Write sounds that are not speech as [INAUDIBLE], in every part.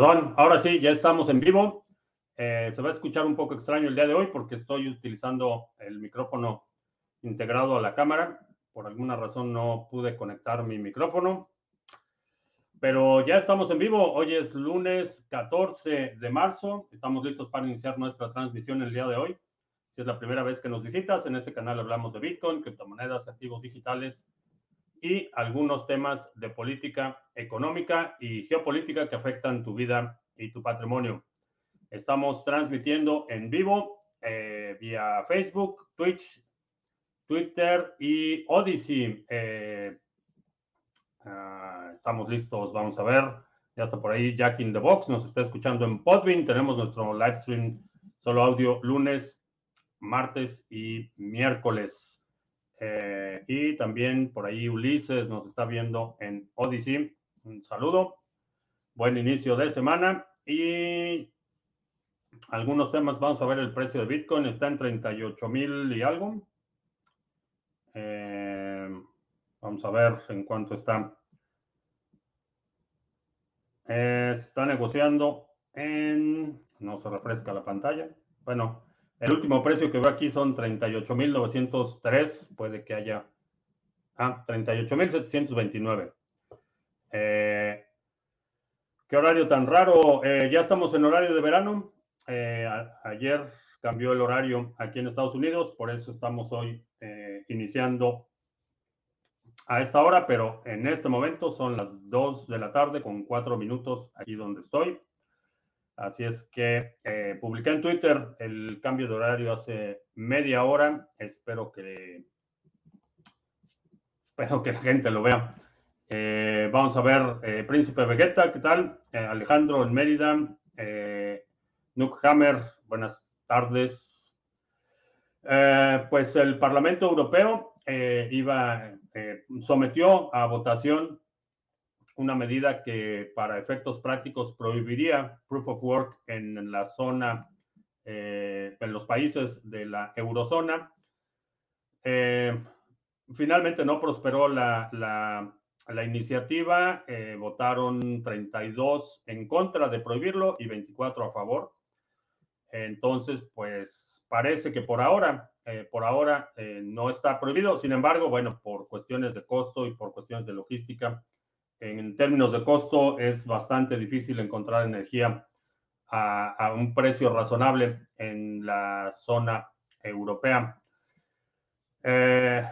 Perdón, ahora sí, ya estamos en vivo. Eh, se va a escuchar un poco extraño el día de hoy porque estoy utilizando el micrófono integrado a la cámara. Por alguna razón no pude conectar mi micrófono. Pero ya estamos en vivo. Hoy es lunes 14 de marzo. Estamos listos para iniciar nuestra transmisión el día de hoy. Si es la primera vez que nos visitas, en este canal hablamos de Bitcoin, criptomonedas, activos digitales y algunos temas de política económica y geopolítica que afectan tu vida y tu patrimonio. Estamos transmitiendo en vivo eh, vía Facebook, Twitch, Twitter y Odyssey. Eh, ah, estamos listos, vamos a ver. Ya está por ahí Jack in the Box, nos está escuchando en Podbean. Tenemos nuestro live stream solo audio lunes, martes y miércoles. Eh, y también por ahí Ulises nos está viendo en Odyssey. Un saludo. Buen inicio de semana. Y algunos temas. Vamos a ver el precio de Bitcoin. Está en 38 mil y algo. Eh, vamos a ver en cuánto está. Eh, se está negociando en... No se refresca la pantalla. Bueno, el último precio que veo aquí son 38.903. Puede que haya. Ah, 38.729. Eh, ¿Qué horario tan raro? Eh, ya estamos en horario de verano. Eh, ayer cambió el horario aquí en Estados Unidos, por eso estamos hoy iniciando a esta hora, pero en este momento son las 2 de la tarde con 4 minutos aquí donde estoy. Así es que eh, publiqué en Twitter el cambio de horario hace media hora. Espero que, espero que la gente lo vea. Eh, vamos a ver, eh, Príncipe Vegeta, ¿qué tal? Alejandro en Mérida, Nuke Hammer, buenas tardes. pues el Parlamento Europeo iba, sometió a votación una medida que para efectos prácticos prohibiría proof of work en la zona, eh, en los países de la eurozona. Eh, finalmente no prosperó la, la, iniciativa, eh, votaron 32 en contra de prohibirlo y 24 a favor. Entonces, pues parece que por ahora, por ahora no está prohibido. Sin embargo, bueno, por cuestiones de costo y por cuestiones de logística, en términos de costo es bastante difícil encontrar energía a, un precio razonable en la zona europea. Eh,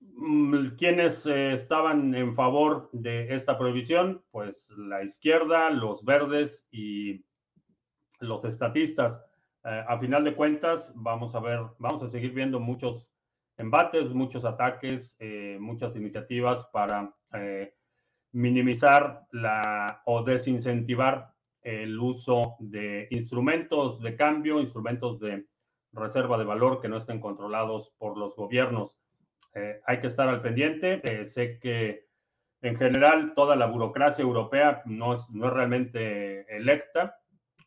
mm, ¿Quiénes eh, estaban en favor de esta prohibición? Pues la izquierda, los verdes y los estatistas. Eh, a final de cuentas, vamos a ver, vamos a seguir viendo muchos embates, muchos ataques, muchas iniciativas para minimizar la, o desincentivar el uso de instrumentos de cambio, instrumentos de reserva de valor que no estén controlados por los gobiernos. Eh, hay que estar al pendiente. Eh, sé que en general toda la burocracia europea no es, no es realmente electa,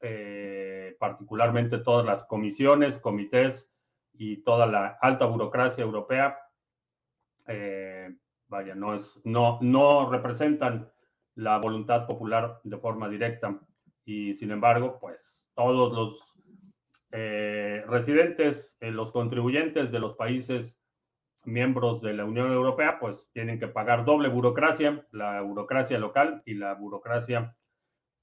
eh, particularmente todas las comisiones, comités y toda la alta burocracia europea vaya, no, es, no, no representan la voluntad popular de forma directa. Y sin embargo, pues todos los eh, residentes, eh, los contribuyentes de los países miembros de la Unión Europea, pues tienen que pagar doble burocracia, la burocracia local y la burocracia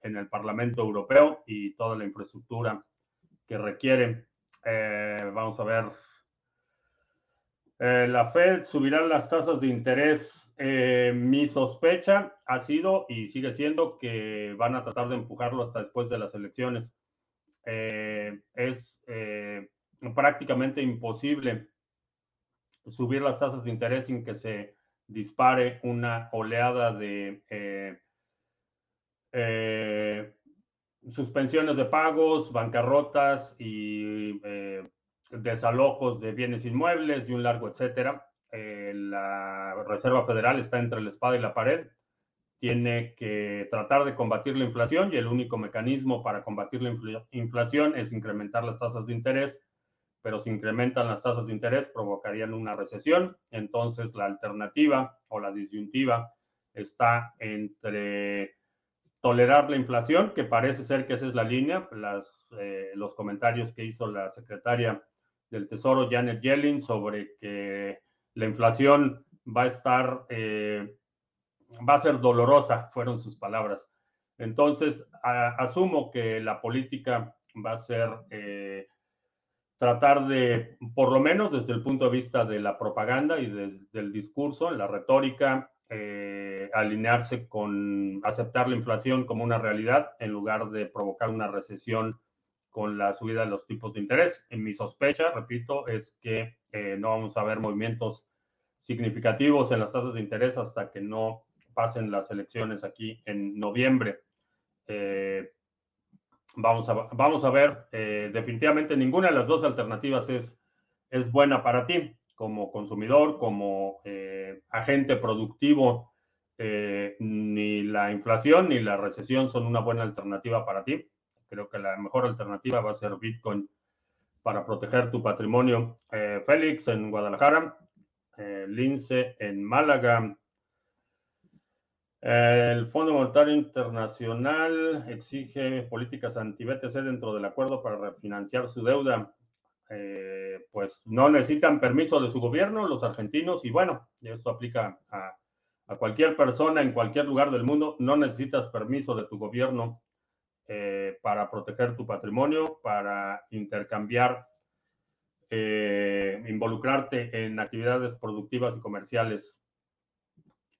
en el Parlamento Europeo y toda la infraestructura que requiere. Eh, vamos a ver eh, la Fed subirá las tasas de interés. Eh, mi sospecha ha sido y sigue siendo que van a tratar de empujarlo hasta después de las elecciones. Eh, es prácticamente imposible subir las tasas de interés sin que se dispare una oleada de suspensiones de pagos, bancarrotas y desalojos de bienes inmuebles y un largo etcétera. Eh, la Reserva Federal está entre la espada y la pared. Tiene que tratar de combatir la inflación y el único mecanismo para combatir la inflación es incrementar las tasas de interés, pero si incrementan las tasas de interés provocarían una recesión. Entonces la alternativa o la disyuntiva está entre tolerar la inflación, que parece ser que esa es la línea. Las, los comentarios que hizo la secretaria del Tesoro, Janet Yellen, sobre que la inflación va a estar, va a ser dolorosa, fueron sus palabras. Entonces, asumo que la política va a ser eh, tratar de, por lo menos desde el punto de vista de la propaganda y del discurso, la retórica, eh, alinearse con aceptar la inflación como una realidad en lugar de provocar una recesión con la subida de los tipos de interés. En mi sospecha, repito, es que eh, no vamos a ver movimientos significativos en las tasas de interés hasta que no pasen las elecciones aquí en noviembre. Eh, vamos, a, vamos a ver, eh, definitivamente ninguna de las dos alternativas es, es buena para ti como consumidor, como agente productivo. ni la inflación ni la recesión son una buena alternativa para ti. Creo que la mejor alternativa va a ser Bitcoin para proteger tu patrimonio. Félix en Guadalajara, Lince en Málaga, el Fondo Monetario Internacional exige políticas anti-BTC dentro del acuerdo para refinanciar su deuda. Eh, pues no necesitan permiso de su gobierno los argentinos y bueno, esto aplica a, cualquier persona en cualquier lugar del mundo. No necesitas permiso de tu gobierno eh, para proteger tu patrimonio, para intercambiar, eh, involucrarte en actividades productivas y comerciales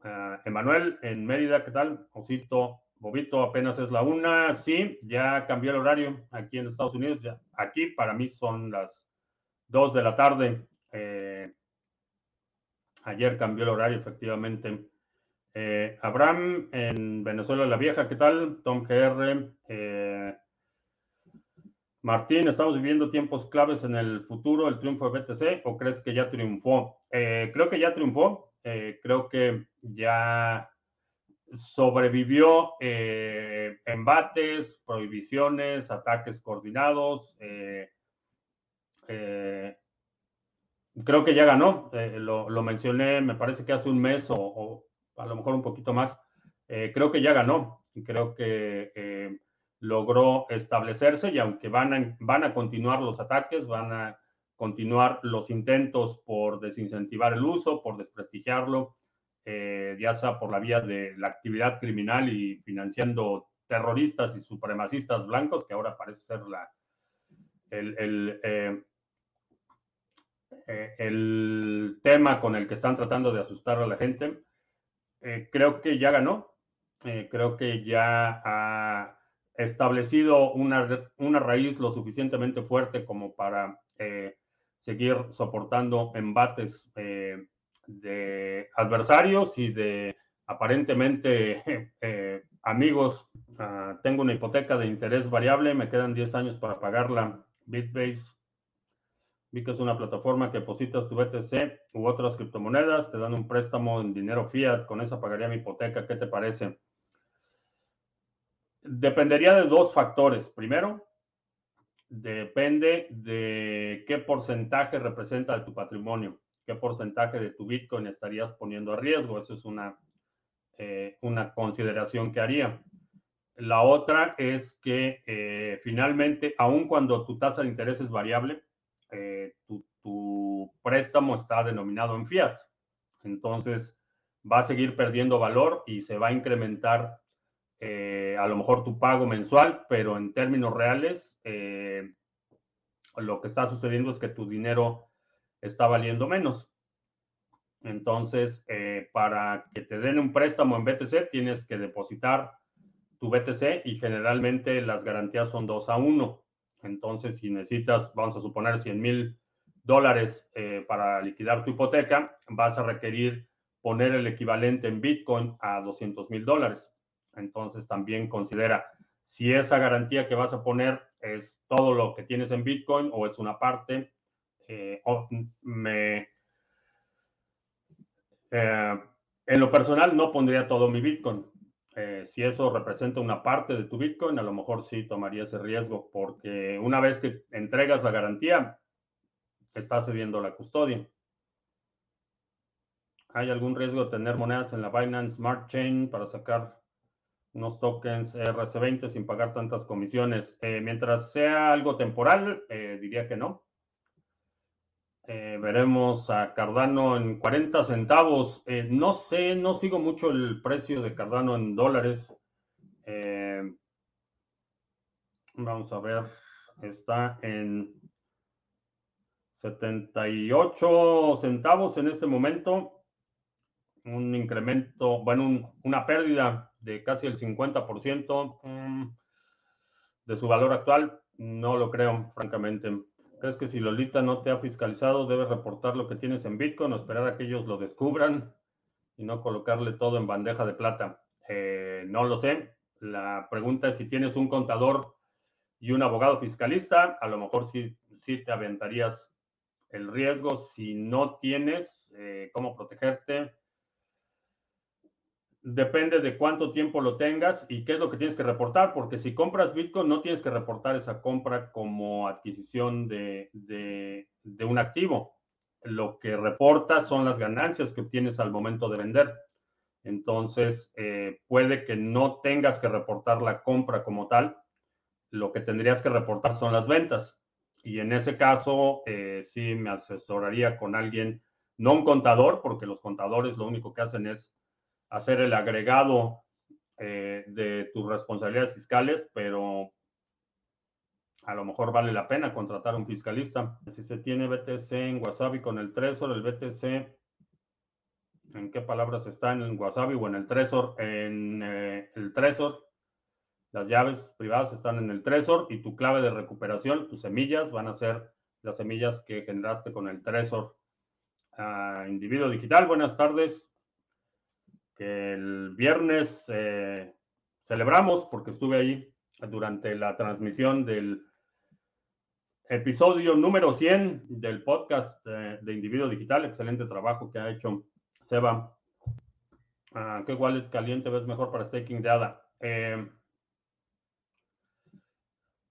Ah, Emanuel, en Mérida, ¿qué tal? Osito, Bobito, apenas es la una. Sí, ya cambió el horario aquí en Estados Unidos. Ya. Aquí para mí son las dos de la tarde. Eh, ayer cambió el horario, efectivamente. Eh, Abraham, en Venezuela la Vieja, ¿qué tal? Tom GR. Eh, Martín, ¿estamos viviendo tiempos claves en el futuro, el triunfo de BTC, o crees que ya triunfó? creo que ya triunfó. Eh, creo que ya sobrevivió eh, embates, prohibiciones, ataques coordinados. Eh, creo que ya ganó. Lo, mencioné, me parece que hace un mes o, a lo mejor un poquito más. creo que ya ganó. Creo que logró establecerse y aunque van van a continuar los ataques, van a continuar los intentos por desincentivar el uso, por desprestigiarlo, eh, ya sea por la vía de la actividad criminal y financiando terroristas y supremacistas blancos, que ahora parece ser la, el, eh, eh, el, tema con el que están tratando de asustar a la gente. Creo que ya ganó, creo que ya ha establecido una, una, raíz lo suficientemente fuerte como para seguir soportando embates eh, de adversarios y de aparentemente eh, amigos. Ah, tengo una hipoteca de interés variable, me quedan 10 años para pagarla. Bitbase, vi que es una plataforma que depositas tu BTC u otras criptomonedas, te dan un préstamo en dinero fiat, con esa pagaría mi hipoteca, ¿qué te parece? Dependería de dos factores. Primero, depende de qué porcentaje representa de tu patrimonio, qué porcentaje de tu Bitcoin estarías poniendo a riesgo. Eso es una, eh, una consideración que haría. La otra es que eh, finalmente, aun cuando tu tasa de interés es variable, eh, tu, préstamo está denominado en fiat. Entonces, va a seguir perdiendo valor y se va a incrementar eh, a lo mejor tu pago mensual, pero en términos reales, eh, lo que está sucediendo es que tu dinero está valiendo menos. Entonces, para que te den un préstamo en BTC, tienes que depositar tu BTC y generalmente las garantías son 2 a 1. Entonces, si necesitas, vamos a suponer, 100 mil dólares para liquidar tu hipoteca, vas a requerir poner el equivalente en Bitcoin a 200 mil dólares. Entonces también considera si esa garantía que vas a poner es todo lo que tienes en Bitcoin o es una parte. Eh, me, eh, en lo personal no pondría todo mi Bitcoin. Eh, si eso representa una parte de tu Bitcoin, a lo mejor sí tomaría ese riesgo, porque una vez que entregas la garantía, estás cediendo la custodia. ¿Hay algún riesgo de tener monedas en la Binance Smart Chain para sacar unos tokens RC20 sin pagar tantas comisiones. Eh, mientras sea algo temporal, eh, diría que no. Eh, veremos a Cardano en 40 centavos. no sé, no sigo mucho el precio de Cardano en dólares. vamos a ver, está en 78 centavos en este momento. Un incremento, bueno, una pérdida de casi el 50% mm, de su valor actual. No lo creo, francamente. ¿Crees que si Lolita no te ha fiscalizado, debes reportar lo que tienes en Bitcoin o esperar a que ellos lo descubran y no colocarle todo en bandeja de plata? Eh, no lo sé. La pregunta es si tienes un contador y un abogado fiscalista, a lo mejor sí, sí te aventarías el riesgo. Si no tienes eh, cómo protegerte, depende de cuánto tiempo lo tengas y qué es lo que tienes que reportar, porque si compras Bitcoin no tienes que reportar esa compra como adquisición de, un activo. Lo que reportas son las ganancias que obtienes al momento de vender. Entonces, eh, puede que no tengas que reportar la compra como tal. Lo que tendrías que reportar son las ventas. Y en ese caso, eh, sí me asesoraría con alguien, no un contador, porque los contadores lo único que hacen es hacer el agregado eh, de tus responsabilidades fiscales, pero a lo mejor vale la pena contratar un fiscalista. Si se tiene BTC en Wasabi con el Trezor, el BTC, ¿en qué palabras está en el Wasabi o en el Trezor? En eh, el Trezor, las llaves privadas están en el Trezor y tu clave de recuperación, tus semillas, van a ser las semillas que generaste con el Trezor. Ah, individuo digital, buenas tardes el viernes eh, celebramos porque estuve ahí durante la transmisión del episodio número 100 del podcast de Individuo Digital. Excelente trabajo que ha hecho Seba. Ah, ¿Qué wallet caliente ves mejor para staking de ADA? Eh,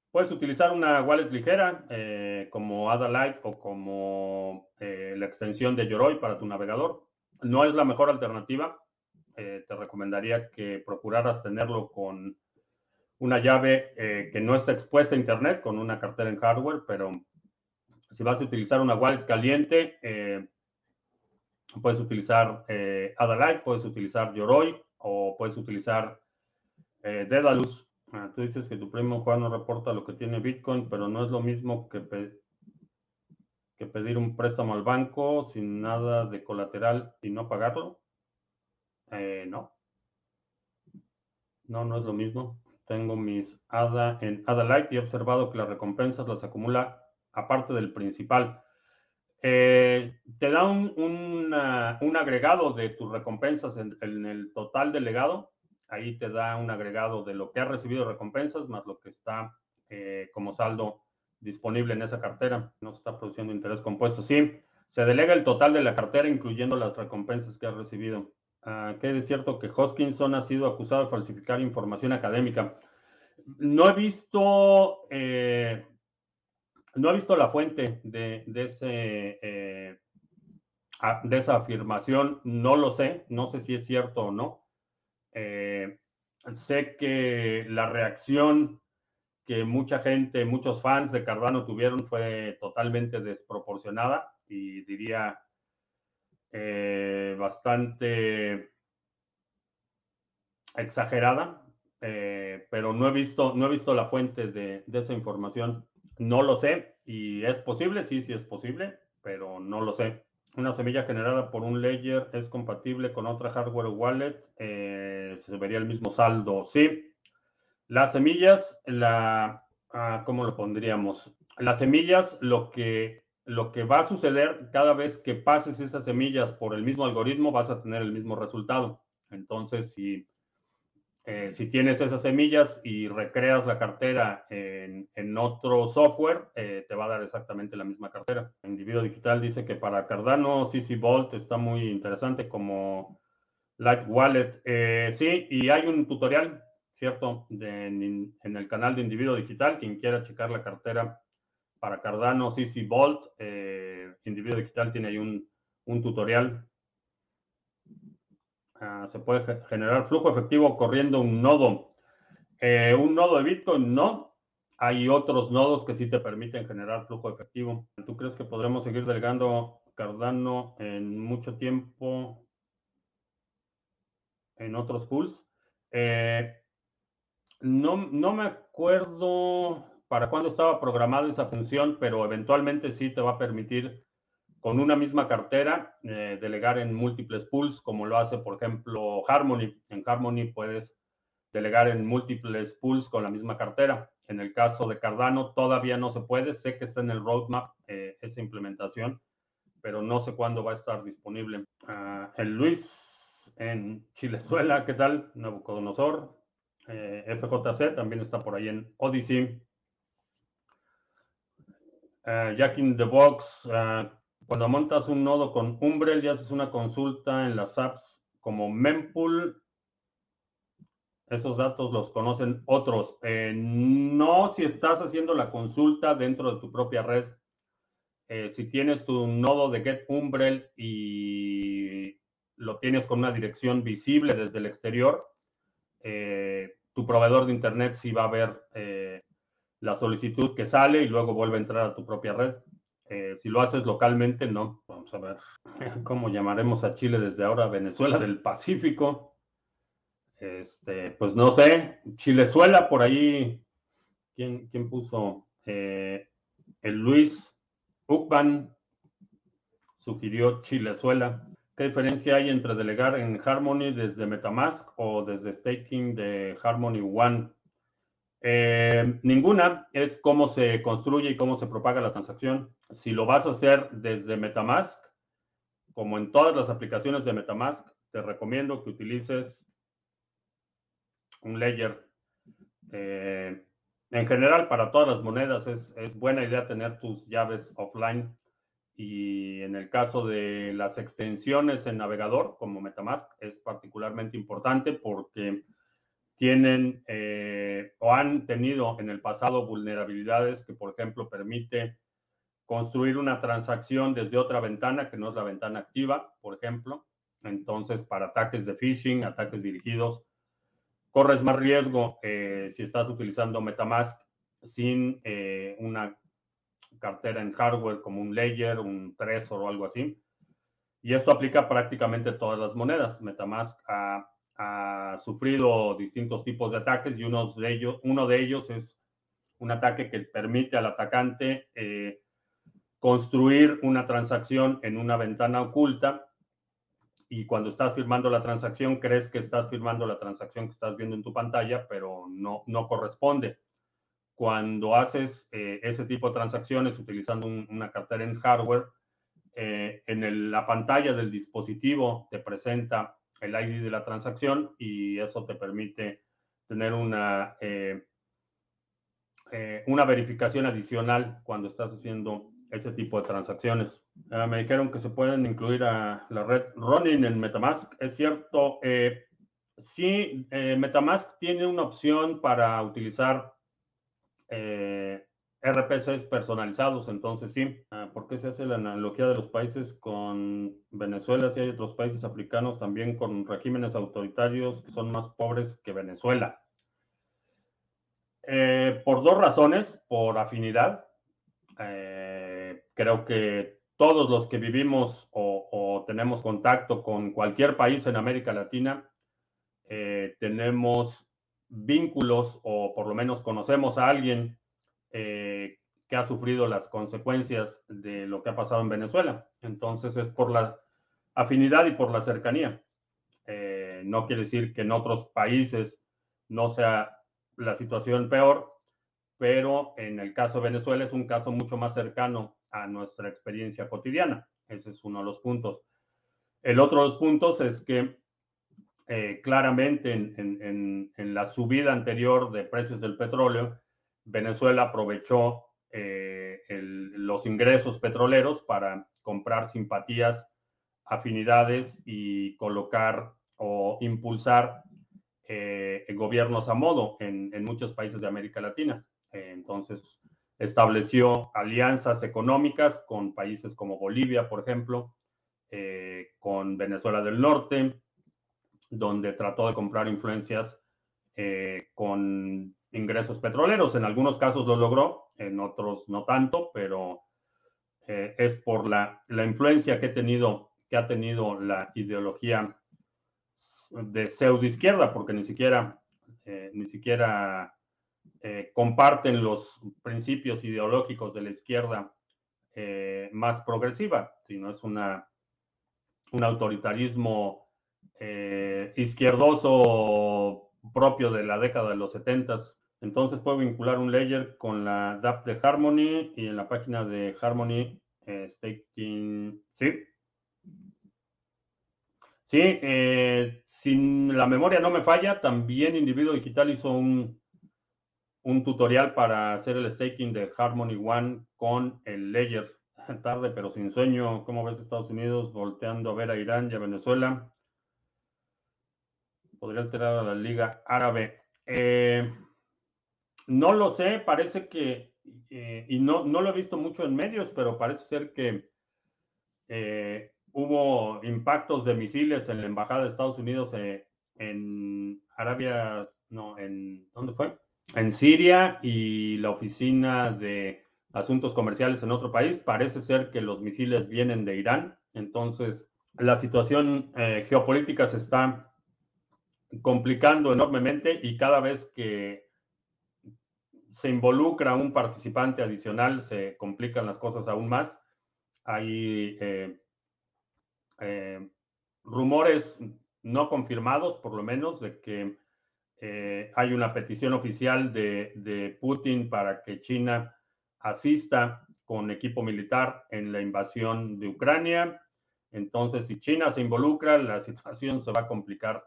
puedes utilizar una wallet ligera eh, como ADA Lite o como la extensión de Yoroi para tu navegador. No es la mejor alternativa eh, te recomendaría que procuraras tenerlo con una llave eh, que no esté expuesta a Internet, con una cartera en hardware, pero si vas a utilizar una wallet caliente, eh, puedes utilizar Adalite, puedes utilizar Yoroi o puedes utilizar Dedalus. Ah, tú dices que tu primo Juan no reporta lo que tiene Bitcoin, pero no es lo mismo que, que pedir un préstamo al banco sin nada de colateral y no pagarlo. Eh, no. No, no es lo mismo. Tengo mis ADA en ADA Lite y he observado que las recompensas las acumula aparte del principal. Eh, te da un, agregado de tus recompensas en, el total del legado. Ahí te da un agregado de lo que ha recibido recompensas más lo que está eh, como saldo disponible en esa cartera. No se está produciendo interés compuesto. Sí, se delega el total de la cartera, incluyendo las recompensas que ha recibido. Ah, que es cierto que Hoskinson ha sido acusado de falsificar información académica. No he visto, eh, no he visto la fuente eh, de esa afirmación. No lo sé, no sé si es cierto o no. Eh, sé que la reacción que mucha gente, muchos fans de Cardano tuvieron fue totalmente desproporcionada y diría eh, bastante exagerada, eh, pero no he visto, no he visto la fuente de, esa información. No lo sé y es posible, sí, sí es posible, pero no lo sé. Una semilla generada por un ledger es compatible con otra hardware wallet, eh, se vería el mismo saldo, sí. Las semillas, la, ah, ¿cómo lo pondríamos? Las semillas, lo que lo que va a suceder cada vez que pases esas semillas por el mismo algoritmo, vas a tener el mismo resultado. Entonces, si, eh, si tienes esas semillas y recreas la cartera en, otro software, eh, te va a dar exactamente la misma cartera. Individuo Digital dice que para Cardano, CC Vault está muy interesante como Light Wallet. Eh, sí, y hay un tutorial, ¿cierto? en, en el canal de Individuo Digital, quien quiera checar la cartera para Cardano, CC Vault, eh, Individuo Digital tiene ahí un, tutorial. Ah, se puede generar flujo efectivo corriendo un nodo. Eh, un nodo de Bitcoin no. Hay otros nodos que sí te permiten generar flujo efectivo. ¿Tú crees que podremos seguir delegando Cardano en mucho tiempo en otros pools? Eh, no, no me acuerdo para cuándo estaba programada esa función, pero eventualmente sí te va a permitir con una misma cartera eh, delegar en múltiples pools, como lo hace, por ejemplo, Harmony. En Harmony puedes delegar en múltiples pools con la misma cartera. En el caso de Cardano todavía no se puede. Sé que está en el roadmap eh, esa implementación, pero no sé cuándo va a estar disponible. Ah, el Luis en Chilezuela, ¿qué tal? Nabucodonosor. Eh, FJC también está por ahí en Odyssey. Uh, Jack in the Box, ah, cuando montas un nodo con Umbrel y haces una consulta en las apps como Mempool, esos datos los conocen otros. Eh, no si estás haciendo la consulta dentro de tu propia red. Eh, si tienes tu nodo de Get Umbrel y lo tienes con una dirección visible desde el exterior, eh, tu proveedor de Internet sí va a ver la solicitud que sale y luego vuelve a entrar a tu propia red. Eh, si lo haces localmente, no. Vamos a ver [LAUGHS] cómo llamaremos a Chile desde ahora, Venezuela del Pacífico. Este, pues no sé, Chilezuela por ahí. ¿Quién, quién puso? Eh, el Luis Ucban sugirió Chilezuela. ¿Qué diferencia hay entre delegar en Harmony desde Metamask o desde staking de Harmony One? Eh, ninguna es cómo se construye y cómo se propaga la transacción. Si lo vas a hacer desde Metamask, como en todas las aplicaciones de Metamask, te recomiendo que utilices un layer. Eh, en general, para todas las monedas es, es buena idea tener tus llaves offline. Y en el caso de las extensiones en navegador, como Metamask, es particularmente importante porque tienen eh, o han tenido en el pasado vulnerabilidades que, por ejemplo, permite construir una transacción desde otra ventana que no es la ventana activa, por ejemplo. Entonces, para ataques de phishing, ataques dirigidos, corres más riesgo eh, si estás utilizando Metamask sin eh, una cartera en hardware como un Ledger, un Trezor o algo así. Y esto aplica prácticamente a todas las monedas. Metamask a ha sufrido distintos tipos de ataques y uno de ellos, uno de ellos es un ataque que permite al atacante eh, construir una transacción en una ventana oculta y cuando estás firmando la transacción crees que estás firmando la transacción que estás viendo en tu pantalla, pero no, no corresponde. Cuando haces eh, ese tipo de transacciones utilizando una cartera en hardware, eh, en la pantalla del dispositivo te presenta el ID de la transacción y eso te permite tener una, eh, eh, una verificación adicional cuando estás haciendo ese tipo de transacciones. Ah, me dijeron que se pueden incluir a la red Ronin en Metamask. Es cierto, eh, sí, Metamask tiene una opción para utilizar RPCs personalizados, entonces sí. Ah, ¿Por qué se hace la analogía de los países con Venezuela si hay otros países africanos también con regímenes autoritarios que son más pobres que Venezuela? Eh, por dos razones, por afinidad. Eh, creo que todos los que vivimos o, tenemos contacto con cualquier país en América Latina, eh, tenemos vínculos o por lo menos conocemos a alguien eh, que ha sufrido las consecuencias de lo que ha pasado en Venezuela. Entonces es por la afinidad y por la cercanía. Eh, no quiere decir que en otros países no sea la situación peor, pero en el caso de Venezuela es un caso mucho más cercano a nuestra experiencia cotidiana. Ese es uno de los puntos. El otro de los puntos es que eh, claramente en, la subida anterior de precios del petróleo, Venezuela aprovechó eh, los ingresos petroleros para comprar simpatías, afinidades y colocar o impulsar eh, gobiernos a modo en, muchos países de América Latina. Eh, entonces, estableció alianzas económicas con países como Bolivia, por ejemplo, con Venezuela del Norte, donde trató de comprar influencias con ingresos petroleros. En algunos casos lo logró, en otros no tanto, pero es por la, la influencia que, he tenido, que ha tenido la ideología de pseudo izquierda, porque ni siquiera, eh, ni siquiera eh, comparten los principios ideológicos de la izquierda eh, más progresiva, sino es una, un autoritarismo izquierdoso propio de la década de los 70. Entonces puedo vincular un layer con la DAP de Harmony y en la página de Harmony Staking, sí, Sí, eh, si la memoria no me falla, también Individuo Digital hizo un, un tutorial para hacer el staking de Harmony One con el Ledger. [LAUGHS] Tarde, pero sin sueño. ¿Cómo ves Estados Unidos volteando a ver a Irán y a Venezuela? Podría alterar a la Liga Árabe. Eh, no lo sé, parece que, eh, y no, no lo he visto mucho en medios, pero parece ser que eh, hubo impactos de misiles en la embajada de Estados Unidos en Arabia, no, en, ¿dónde fue? En Siria y la oficina de asuntos comerciales en otro país. Parece ser que los misiles vienen de Irán. Entonces, la situación geopolítica se está complicando enormemente y cada vez que se involucra un participante adicional, se complican las cosas aún más. Hay eh, eh, rumores no confirmados, por lo menos, de que eh, hay una petición oficial de, Putin para que China asista con equipo militar en la invasión de Ucrania. Entonces, si China se involucra, la [LAUGHS] situación se va a complicar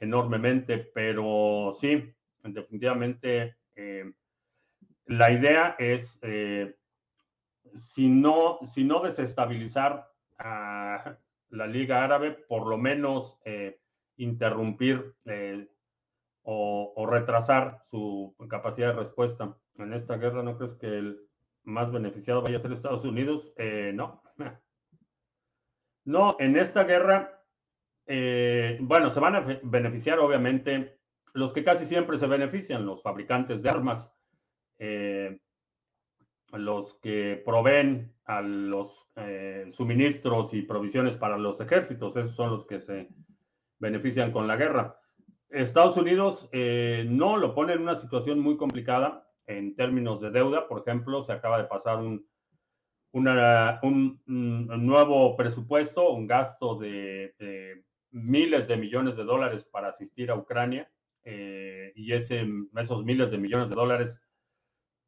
enormemente, pero sí, definitivamente eh, la idea es, si, no, si no desestabilizar a, la Liga Árabe, por lo menos eh, interrumpir eh, o, retrasar su capacidad de respuesta. En esta guerra, ¿no crees que el más beneficiado vaya a ser Estados Unidos? Eh, no. [LAUGHS] No, en esta guerra, bueno, se van a beneficiar obviamente los que casi siempre se benefician, los fabricantes de armas los que proveen a los eh, suministros y provisiones para los ejércitos, esos son los que se benefician con la guerra. Estados Unidos eh, no lo pone en una situación muy complicada en términos de deuda. Por ejemplo, se acaba de pasar un, un, nuevo presupuesto, un gasto de, miles de millones de dólares para asistir a Ucrania eh, y ese, esos miles de millones de dólares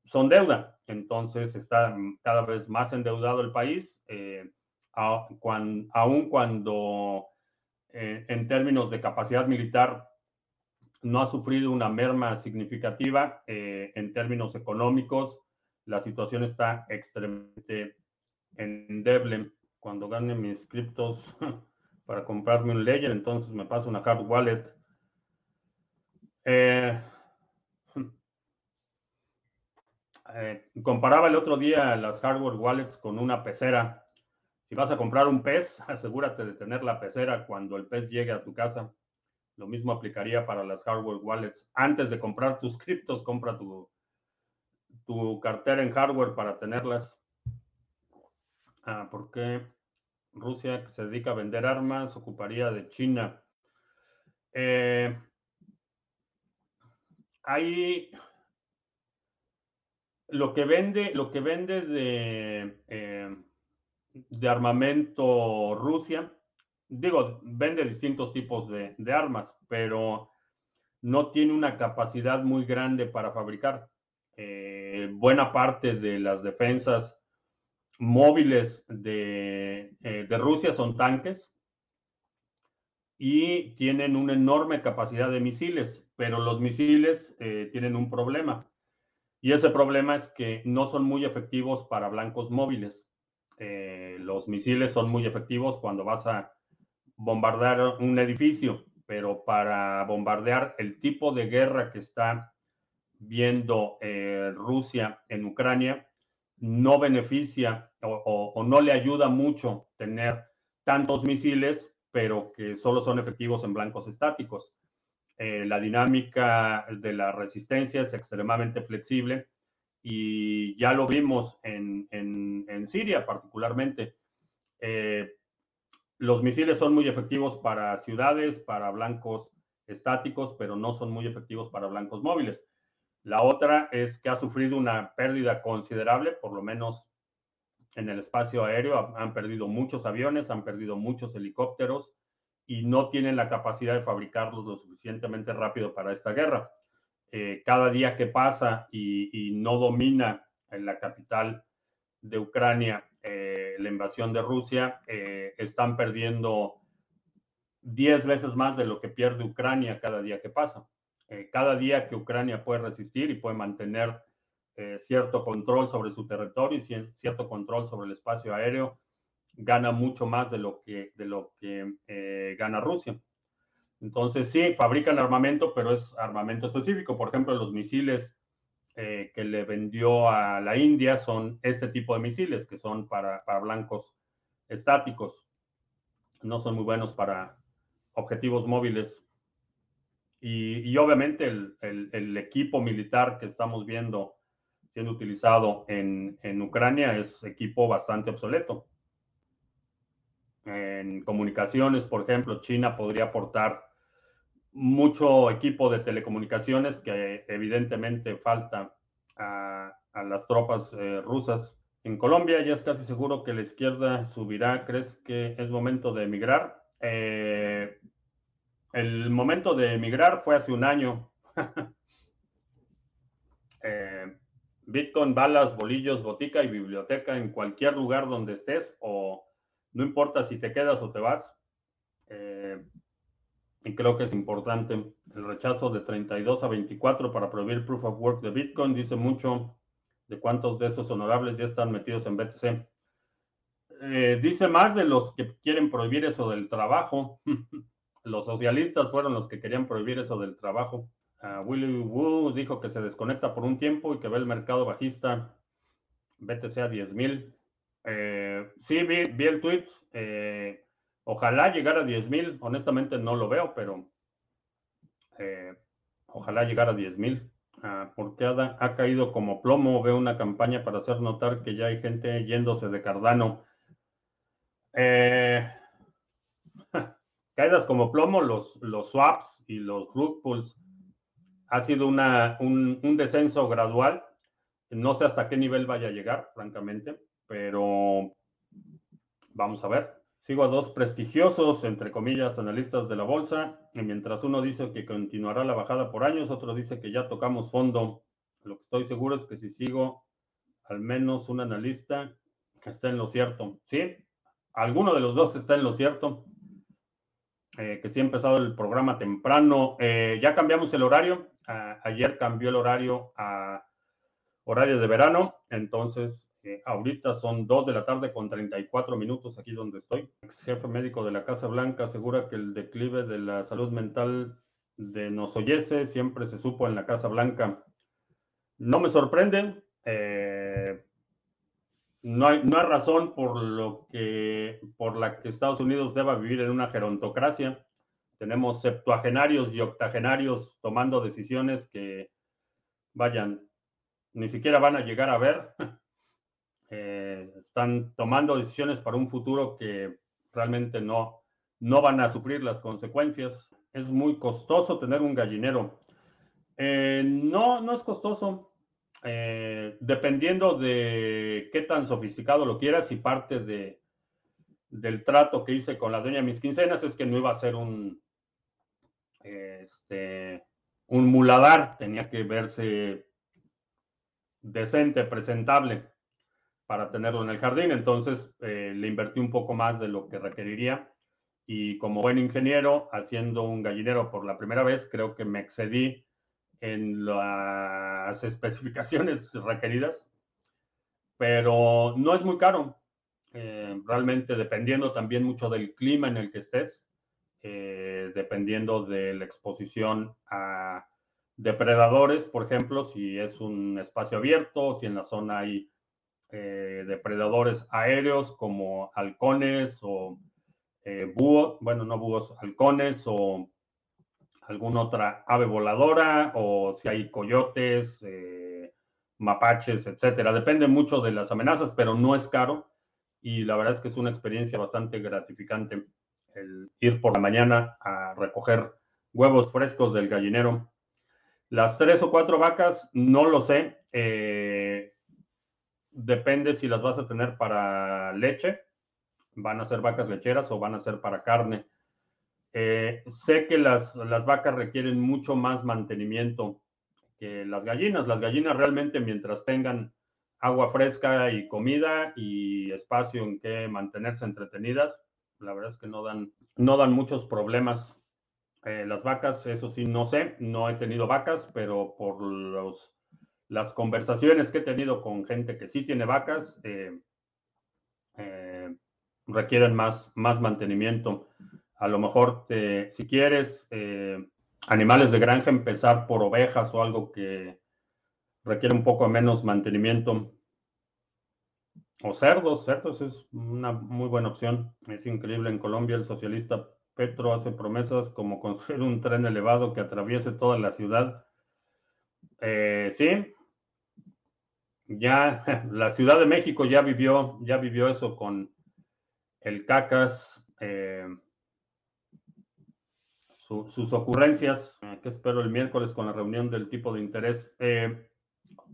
son deuda. Entonces está cada vez más endeudado el país, eh, aun cuando eh, en términos de capacidad militar no ha sufrido una merma significativa eh, en términos económicos. La situación está extremadamente endeble. Cuando gane mis criptos [LAUGHS] para comprarme un Ledger, entonces me paso una hard wallet. [LAUGHS] Eh, comparaba el otro día las hardware wallets con una pecera. Si vas a comprar un pez, [LAUGHS] asegúrate de tener la pecera cuando el pez llegue a tu casa. Lo mismo aplicaría para las hardware wallets. Antes de comprar tus [LAUGHS] criptos, compra tu, tu cartera en hardware para tenerlas. Ah, ¿Por qué Rusia, que se dedica a vender armas, ocuparía de China? Eh, hay lo que vende, lo que vende de, eh, de armamento Rusia, digo, vende distintos tipos de, armas, pero no tiene una capacidad muy grande para fabricar. Eh, buena parte de las defensas móviles de, eh, de, Rusia son tanques y tienen una enorme capacidad de misiles, pero los misiles tienen un problema y ese problema es que no son muy efectivos para blancos móviles. Eh, los misiles son muy efectivos cuando vas a bombardear un edificio, pero para bombardear el tipo de guerra que está viendo eh, Rusia en Ucrania, no beneficia o, no le ayuda mucho tener tantos misiles pero que solo son efectivos en blancos estáticos. Eh, la dinámica de la resistencia es extremadamente flexible y ya lo vimos en, Siria particularmente. Eh, los misiles son muy efectivos para ciudades, para blancos estáticos, pero no son muy efectivos para blancos móviles. La otra es que ha sufrido una pérdida considerable, por lo menos en el espacio aéreo. Han perdido muchos aviones, han perdido muchos helicópteros y no tienen la capacidad de fabricarlos lo suficientemente rápido para esta guerra. Eh, cada día que pasa y, no domina en la capital de Ucrania eh, la invasión de Rusia, eh, están perdiendo 10 veces más de lo que pierde Ucrania cada día que pasa. Cada día que Ucrania puede resistir y puede mantener cierto control sobre su territorio y cierto control sobre el espacio aéreo, gana mucho más de lo que, que gana Rusia. Entonces, sí, fabrican armamento, pero es armamento específico. Por ejemplo, los misiles eh, que le vendió a la India son este tipo de misiles, que son para, blancos estáticos. No son muy buenos para objetivos móviles. Y, obviamente el, equipo militar que estamos viendo siendo utilizado en, en Ucrania es equipo bastante obsoleto. En comunicaciones, por ejemplo, China podría aportar mucho equipo de telecomunicaciones que evidentemente falta a, las tropas eh, rusas. En Colombia ya es casi seguro que la izquierda subirá. ¿Crees que es momento de emigrar? Eh, el momento de emigrar fue hace un año. [LAUGHS] Eh, Bitcoin, balas, bolillos, botica y biblioteca en cualquier lugar donde estés o no importa si te quedas o te vas y creo que es importante. El rechazo de 32 a 24 para prohibir proof of work de Bitcoin dice mucho de cuántos de esos honorables ya están metidos en BTC. Eh, dice más de los que quieren prohibir eso del trabajo. [LAUGHS] los socialistas fueron los que querían prohibir eso del trabajo. Uh, Willy Wu dijo que se desconecta por un tiempo y que ve el mercado bajista BTC a 10 mil. Eh, sí, vi, vi, el tweet. Eh, Ojalá llegara a 10 mil, honestamente no lo veo, pero eh, ojalá llegara a 10 mil. Ah, porque ha, ha, caído como plomo. Veo una campaña para hacer notar que ya hay gente yéndose de Cardano. Eh, [LAUGHS] caídas como plomo, los, swaps y los rug pulls ha sido un, descenso gradual. No sé hasta qué nivel vaya a llegar, francamente, pero vamos a ver. Sigo a dos prestigiosos, entre comillas, analistas de la bolsa, y mientras uno dice que continuará la bajada por años, otro dice que ya tocamos fondo. Lo que estoy seguro es que si sigo al menos un analista está en lo cierto, ¿sí? Alguno de los dos está en lo cierto. Eh, que sí ha empezado el programa temprano. Eh, ya cambiamos el horario. ayer cambió el horario a horario de verano, entonces ahorita son 2 de la tarde con 34 minutos aquí donde estoy. Ex jefe médico de la Casa Blanca asegura que el declive de la salud mental de Nosoyese siempre se supo en la Casa Blanca. No me sorprende. Eh, no, hay, no hay razón por, lo que, por la que Estados Unidos deba vivir en una gerontocracia. Tenemos septuagenarios y octogenarios tomando decisiones que, vayan, ni siquiera van a llegar a ver. [LAUGHS] Eh, están tomando decisiones para un futuro que realmente no, no van a sufrir las consecuencias. Es muy costoso tener un gallinero. Eh, no, no es costoso. Eh, dependiendo de qué tan sofisticado lo quieras y parte de, del trato que hice con la dueña de mis quincenas es que no iba a ser un, este, un muladar, tenía que verse decente, presentable para tenerlo en el jardín, entonces eh, le invertí un poco más de lo que requeriría y como buen ingeniero, haciendo un gallinero por la primera vez, creo que me excedí en las especificaciones [LAUGHS] requeridas, pero no es muy caro. Eh, realmente dependiendo también mucho del clima en el que estés, eh, dependiendo de la exposición a depredadores, por ejemplo, si es un espacio abierto, si en la zona hay eh, depredadores aéreos como halcones o búhos, bueno, no búhos, halcones o alguna otra ave voladora o si hay coyotes, mapaches, etcétera. Depende mucho de las amenazas, pero no es caro y la verdad es que es una experiencia bastante gratificante el ir por la mañana a recoger huevos frescos del gallinero. Las tres o cuatro vacas, no lo sé. Eh, depende si las vas a tener para leche, van a ser vacas lecheras o van a ser para carne. Eh, sé que las, las vacas requieren mucho más mantenimiento que las gallinas. Las gallinas realmente mientras tengan agua fresca y comida y espacio en que mantenerse entretenidas, la verdad es que no dan, no dan muchos problemas. Eh, las vacas, eso sí, no sé, no he tenido vacas, pero por los, las conversaciones que he tenido con gente que sí tiene vacas, eh, eh, requieren más, más mantenimiento. A lo mejor, si quieres animales de granja, empezar por ovejas o algo que requiere un poco menos mantenimiento. O cerdos, cerdos es una muy buena opción. Es increíble. En Colombia el socialista Petro hace promesas como construir un tren elevado que atraviese toda la ciudad. Eh, sí, ya [LAUGHS] la Ciudad de México ya vivió, ya vivió eso con el CACAS. Eh, sus ocurrencias, eh, que espero el miércoles con la reunión del tipo de interés. Eh,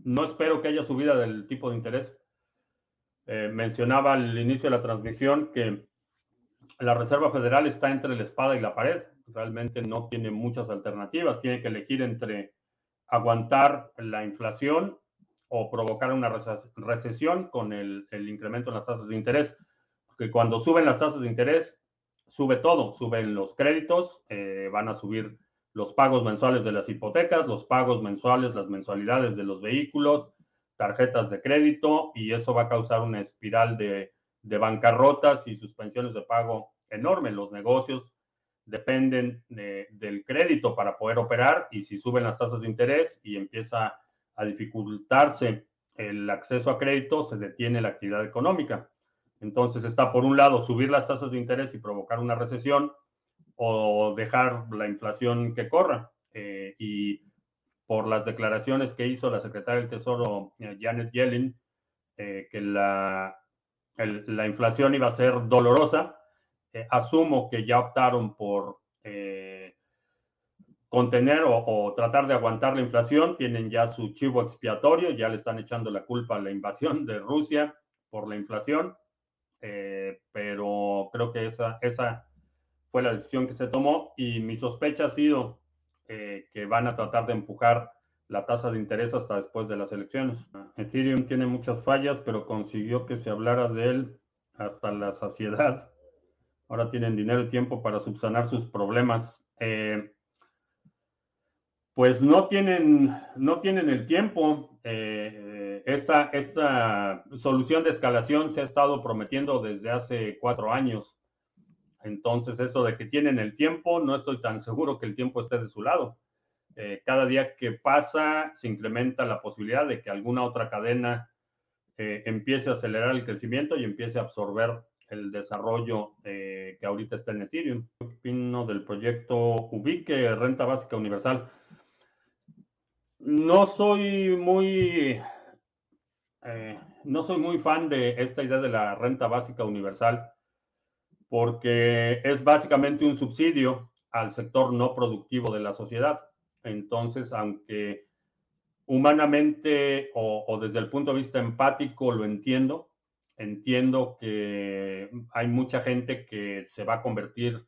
no espero que haya subida del tipo de interés. Eh, mencionaba al inicio de la transmisión que la Reserva Federal está entre la espada y la pared. Realmente no tiene muchas alternativas. Tiene que elegir entre aguantar la inflación o provocar una recesión con el, el incremento en las tasas de interés. Porque cuando suben las tasas de interés, sube todo, suben los créditos, eh, van a subir los pagos mensuales de las hipotecas, los pagos mensuales, las mensualidades de los vehículos, tarjetas de crédito y eso va a causar una espiral de, bancarrotas y suspensiones de pago enorme. Los negocios dependen del crédito para poder operar y si suben las tasas de interés y empieza a dificultarse el acceso a crédito, se detiene la actividad económica. Entonces está por un lado subir las tasas de interés y provocar una recesión o dejar la inflación que corra. Eh, y por las declaraciones que hizo la secretaria del Tesoro, eh, Janet Yellen, eh, que la, la, inflación iba a ser dolorosa, asumo que ya optaron por contener o, o, tratar de aguantar la inflación, tienen ya su chivo expiatorio, ya le están echando la culpa a la invasión de Rusia por la inflación eh, pero creo que esa, esa fue la decisión que se tomó y mi sospecha ha sido eh, que van a tratar de empujar la tasa de interés hasta después de las elecciones. Ethereum tiene muchas fallas, pero consiguió que se hablara de él hasta la saciedad. Ahora tienen dinero y tiempo para subsanar sus problemas. Eh, pues no tienen, no tienen el tiempo. Eh, esta, esta solución de escalación se ha estado prometiendo desde hace cuatro años. Entonces, eso de que tienen el tiempo, no estoy tan seguro que el tiempo esté de su lado. Eh, cada día que pasa, se incrementa la posibilidad de que alguna otra cadena eh, empiece a acelerar el crecimiento y empiece a absorber el desarrollo que ahorita está en Ethereum. ¿Qué opino del proyecto Ubique, renta básica universal? No soy muy, eh, no soy muy fan de esta idea de la renta básica universal porque es básicamente un subsidio al sector no productivo de la sociedad. Entonces, aunque humanamente o, o, desde el punto de vista empático lo entiendo, entiendo que hay mucha gente que se va a convertir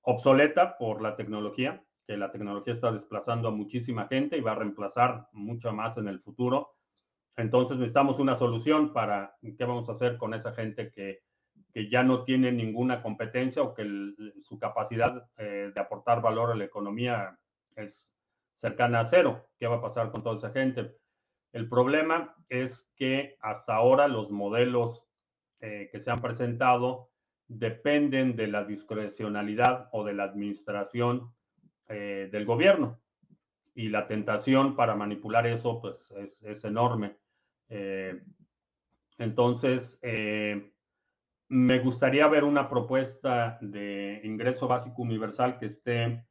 obsoleta por la tecnología que la tecnología está desplazando a muchísima gente y va a reemplazar mucho más en el futuro. Entonces necesitamos una solución para qué vamos a hacer con esa gente que, que ya no tiene ninguna competencia o que su capacidad eh, de aportar valor a la economía es cercana a cero. ¿Qué va a pasar con toda esa gente? El problema es que hasta ahora los modelos eh, que se han presentado dependen de la discrecionalidad o de la administración eh, del gobierno. Y la tentación para manipular eso pues, es, enorme. Eh, entonces, eh, me gustaría ver una propuesta de ingreso básico universal que esté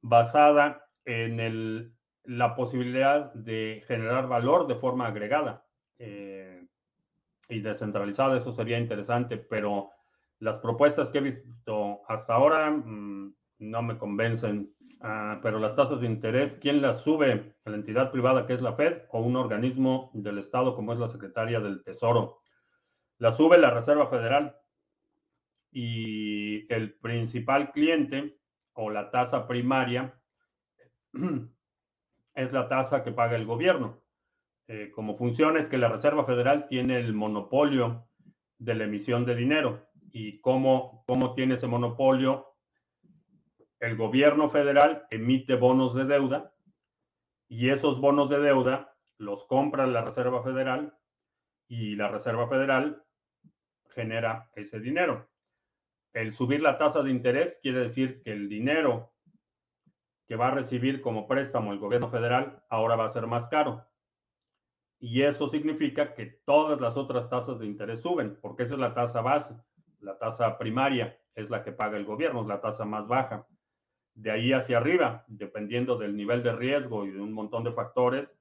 basada en el, la posibilidad de generar valor de forma agregada eh, y descentralizada. Eso sería interesante, pero las propuestas que he visto hasta ahora mm, no me convencen. Ah, pero las tasas de interés, ¿quién las sube? ¿La entidad privada que es la Fed o un organismo del Estado como es la Secretaría del Tesoro? La sube la Reserva Federal y el principal cliente o la tasa primaria [CLEARS THROAT] es la tasa que paga el gobierno. Eh, como funciona es que la Reserva Federal tiene el monopolio de la emisión de dinero. ¿Y cómo, cómo tiene ese monopolio? El gobierno federal emite bonos de deuda y esos bonos de deuda los compra la Reserva Federal y la Reserva Federal genera ese dinero. El subir la tasa de interés quiere decir que el dinero que va a recibir como préstamo el gobierno federal ahora va a ser más caro. Y eso significa que todas las otras tasas de interés suben, porque esa es la tasa base. La tasa primaria es la que paga el gobierno, es la tasa más baja de ahí hacia arriba, dependiendo del nivel de riesgo y de un montón de factores,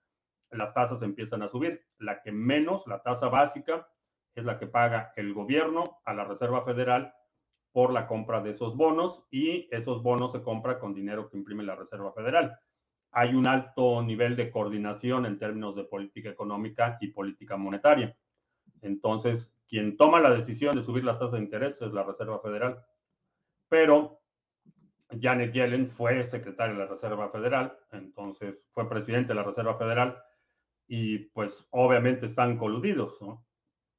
las tasas empiezan a subir. La que menos, la tasa básica, es la que paga el gobierno a la Reserva Federal por la compra de esos bonos y esos bonos se compra con dinero que imprime la Reserva Federal. Hay un alto nivel de coordinación en términos de política económica y política monetaria. Entonces, quien toma la decisión de subir las tasas de interés es la Reserva Federal. Pero Janet Yellen fue secretaria de la Reserva Federal, entonces fue presidente de la Reserva Federal y pues obviamente están coludidos, ¿no?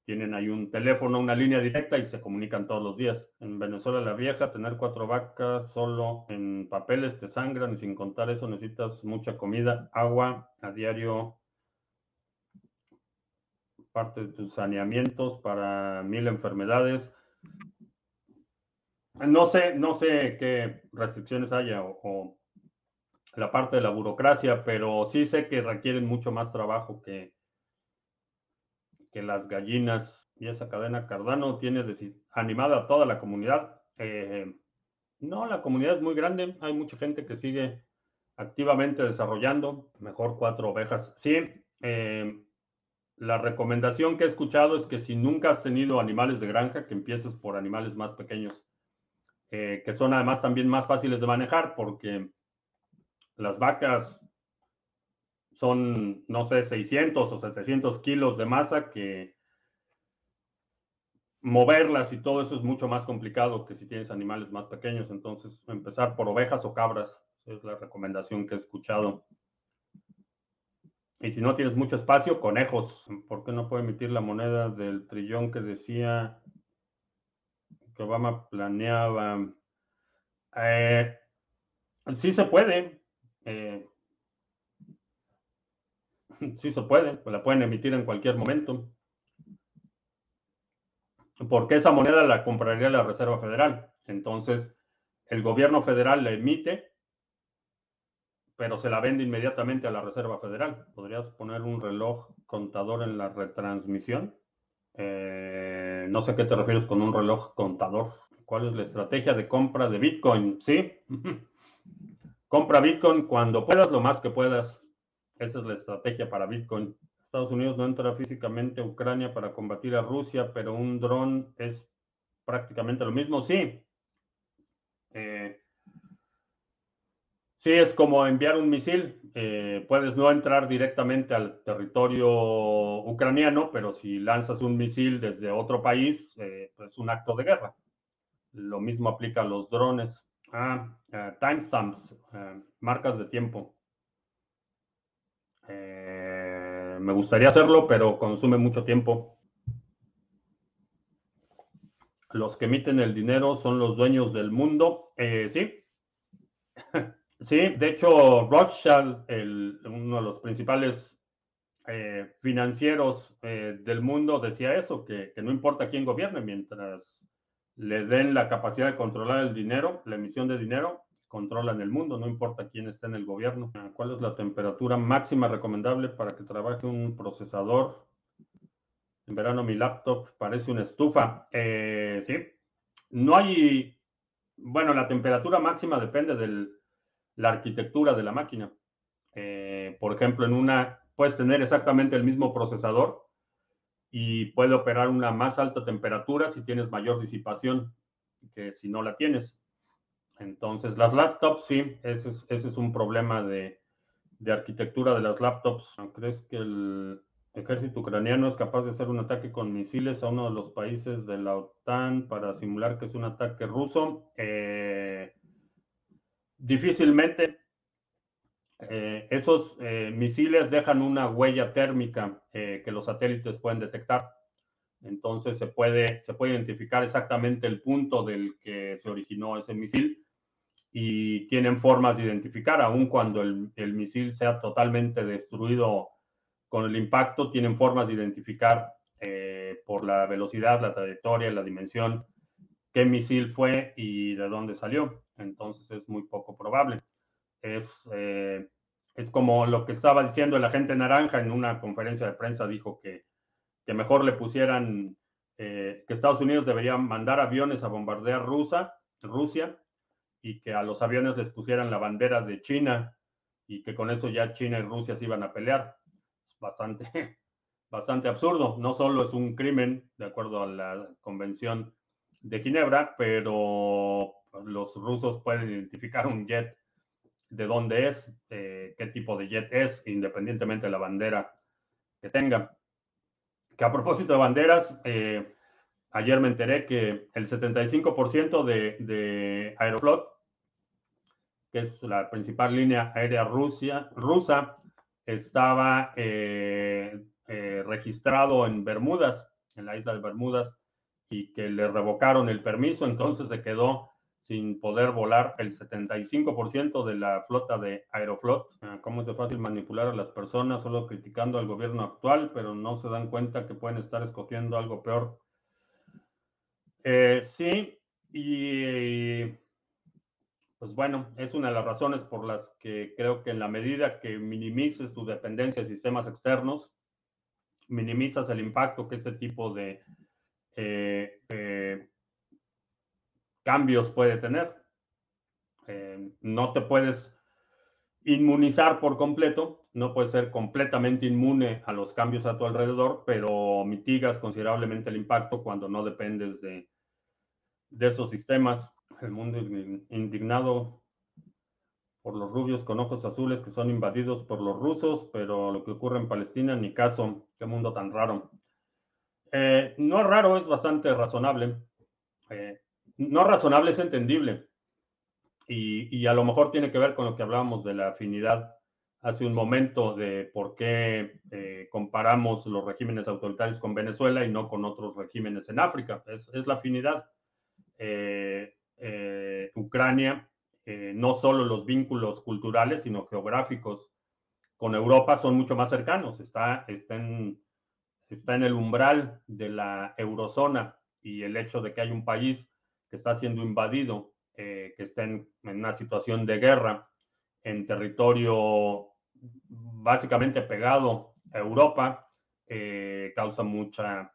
Tienen ahí un teléfono, una línea directa y se comunican todos los días. En Venezuela la vieja, tener cuatro vacas solo en papeles te sangran y sin contar eso necesitas mucha comida, agua a diario, parte de tus saneamientos para mil enfermedades. No sé, no sé qué restricciones haya o, la parte de la burocracia, pero sí sé que requieren mucho más trabajo que, que las gallinas. Y esa cadena Cardano tiene animada a toda la comunidad. Eh, no, la comunidad es muy grande. Hay mucha gente que sigue activamente desarrollando. Mejor cuatro ovejas. Sí, eh, la recomendación que he escuchado es que si nunca has tenido animales de granja, que empieces por animales más pequeños. Eh, que son además también más fáciles de manejar porque las vacas son, no sé, 600 o 700 kilos de masa que moverlas y todo eso es mucho más complicado que si tienes animales más pequeños. Entonces, empezar por ovejas o cabras es la recomendación que he escuchado. Y si no tienes mucho espacio, conejos. ¿Por qué no puedo emitir la moneda del trillón que decía Obama planeaba. Eh, sí se puede. Eh, sí se puede. La pueden emitir en cualquier momento. Porque esa moneda la compraría la Reserva Federal. Entonces, el gobierno federal la emite, pero se la vende inmediatamente a la Reserva Federal. ¿Podrías poner un reloj contador en la retransmisión? Eh, no sé a qué te refieres con un reloj contador. ¿Cuál es la estrategia de compra de Bitcoin? Sí. [LAUGHS] Compra Bitcoin cuando puedas, lo más que puedas. Esa es la estrategia para Bitcoin. Estados Unidos no entra físicamente a Ucrania para combatir a Rusia, pero un dron es prácticamente lo mismo. Sí. Eh, Sí, es como enviar un misil. Eh, puedes no entrar directamente al territorio ucraniano, pero si lanzas un misil desde otro país, eh, pues es un acto de guerra. Lo mismo aplica a los drones. Ah, uh, timestamps, marcas de tiempo. me gustaría hacerlo, pero consume mucho tiempo. Los que emiten el dinero son los dueños del mundo. sí. [LAUGHS] Sí, de hecho, Rothschild, uno de los principales eh, financieros eh, del mundo, decía eso, que, no importa quién gobierne, mientras le den la capacidad de controlar el dinero, la emisión de dinero, controlan el mundo, no importa quién esté en el gobierno. ¿Cuál es la temperatura máxima recomendable para que trabaje un procesador En verano mi laptop parece una estufa. Eh, sí, no hay, bueno, la temperatura máxima depende de la arquitectura de la máquina. Eh, por ejemplo, en una puedes tener exactamente el mismo procesador y puede operar una más alta temperatura si tienes mayor disipación que si no la tienes. Entonces, las laptops, sí, ese es, un problema de, de, arquitectura de las laptops. ¿Crees que el ejército ucraniano es capaz de hacer un ataque con misiles a uno de los países de la OTAN para simular que es un ataque ruso? Eh, difícilmente. Eh, esos eh, misiles dejan una huella térmica que los satélites pueden detectar. Entonces se puede, se puede identificar exactamente el punto del que se originó ese misil y tienen formas de identificar, aun cuando el, el misil sea totalmente destruido con el impacto, tienen formas de identificar eh, por la velocidad, la trayectoria, la dimensión, qué misil fue y de dónde salió. Entonces es muy poco probable. Es, eh, es como lo que estaba diciendo el agente naranja en una conferencia de prensa, dijo que que mejor le pusieran eh, que Estados Unidos debería mandar aviones a bombardear Rusia, Rusia y que a los aviones les pusieran la bandera de China y que con eso ya China y Rusia se iban a pelear. Bastante, [LAUGHS] bastante absurdo. No solo es un crimen, de acuerdo a la Convención de Ginebra, pero los rusos pueden identificar un jet de dónde es, eh, qué tipo de jet es, independientemente de la bandera que tenga. Que a propósito de banderas, eh, ayer me enteré que el 75% de, de, Aeroflot, que es la principal línea aérea Rusia, rusa, estaba eh, eh, registrado en Bermudas, en la isla de Bermudas, y que le revocaron el permiso, entonces se quedó sin poder volar el 75% de la flota de Aeroflot. Ah, ¿Cómo es de fácil manipular a las personas solo criticando al gobierno actual, pero no se dan cuenta que pueden estar escogiendo algo peor? Eh, sí, y pues bueno, es una de las razones por las que creo que en la medida que minimices tu dependencia de sistemas externos, minimizas el impacto que este tipo de eh, eh, cambios puede tener. Eh, no te puedes inmunizar por completo, no puedes ser completamente inmune a los cambios a tu alrededor, pero mitigas considerablemente el impacto cuando no dependes de, de esos sistemas. El mundo indignado por los rubios con ojos azules que son invadidos por los rusos, pero lo que ocurre en Palestina, ni caso, qué mundo tan raro. Eh, no es raro, es bastante razonable. Eh, no razonable, es entendible. Y, a lo mejor tiene que ver con lo que hablábamos de la afinidad hace un momento de por qué eh, comparamos los regímenes autoritarios con Venezuela y no con otros regímenes en África. Es, la afinidad. Eh, eh, Ucrania, no solo los vínculos culturales, sino geográficos con Europa son mucho más cercanos. Está, está, en, está en el umbral de la eurozona y el hecho de que hay un país que está siendo invadido, eh, que está en, una situación de guerra en territorio básicamente pegado a Europa, eh, causa mucha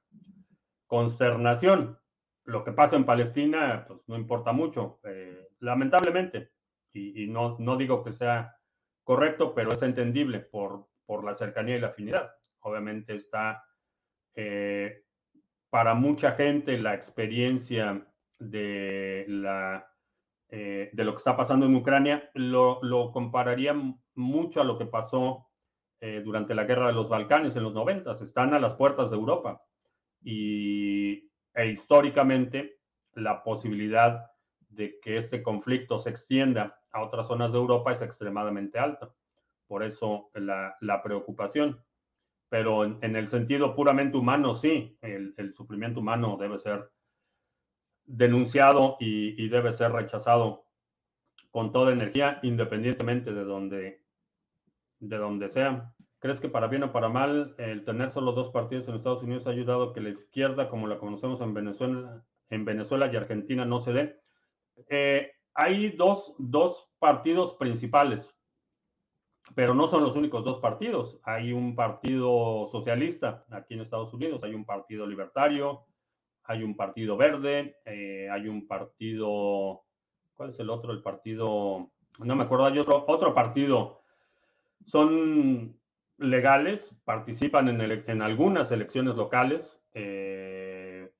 consternación. Lo que pasa en Palestina, pues no importa mucho, eh, lamentablemente, y, no, no digo que sea correcto, pero es entendible por, por la cercanía y la afinidad. Obviamente está para mucha gente la experiencia eh, de lo que está pasando en Ucrania, lo, compararía mucho a lo que pasó eh, durante la guerra de los Balcanes en los 90. Están a las puertas de Europa y e históricamente la posibilidad de que este conflicto se extienda a otras zonas de Europa es extremadamente alta. Por eso la, la preocupación. Pero en, el sentido puramente humano, sí, el, el, sufrimiento humano debe ser denunciado y, debe ser rechazado con toda energía, independientemente de donde, de donde sea. ¿Crees que para bien o para mal el tener solo dos partidos en Estados Unidos ha ayudado a que la izquierda, como la conocemos en Venezuela, en Venezuela y Argentina, no se dé? Eh, hay dos, dos partidos principales. pero no son los únicos dos partidos. Hay un partido socialista aquí en Estados Unidos, hay un partido libertario, hay un partido verde, eh, hay un partido, ¿cuál es el otro? El partido, no me acuerdo, hay otro, otro partido. Son legales, participan en, en algunas elecciones locales. Eh,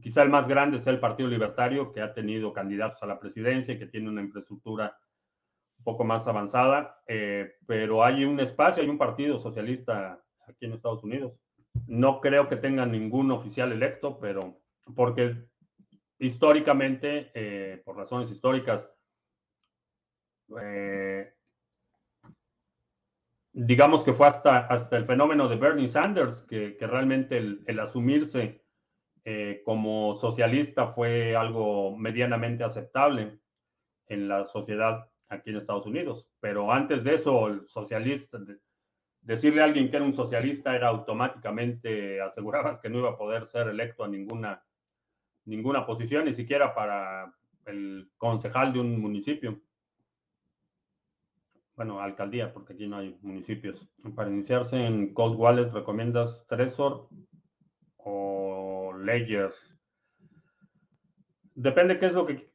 quizá el más grande es el Partido Libertario, que ha tenido candidatos a la presidencia y que tiene una infraestructura un poco más avanzada, eh, pero hay un espacio, hay un partido socialista aquí en Estados Unidos. No creo que tengan ningún oficial electo, pero porque históricamente, eh, por razones históricas, eh, digamos que fue hasta, hasta el fenómeno de Bernie Sanders, que, que realmente el, el asumirse como socialista fue algo medianamente aceptable en la sociedad aquí en Estados Unidos. Pero antes de eso, el socialista, decirle a alguien que era un socialista era automáticamente asegurabas que no iba a poder ser electo a ninguna, ninguna posición, ni siquiera para el concejal de un municipio. Bueno, alcaldía, porque aquí no hay municipios. Para iniciarse en Cold Wallet, ¿recomiendas Trezor o Ledger? Depende qué es lo que...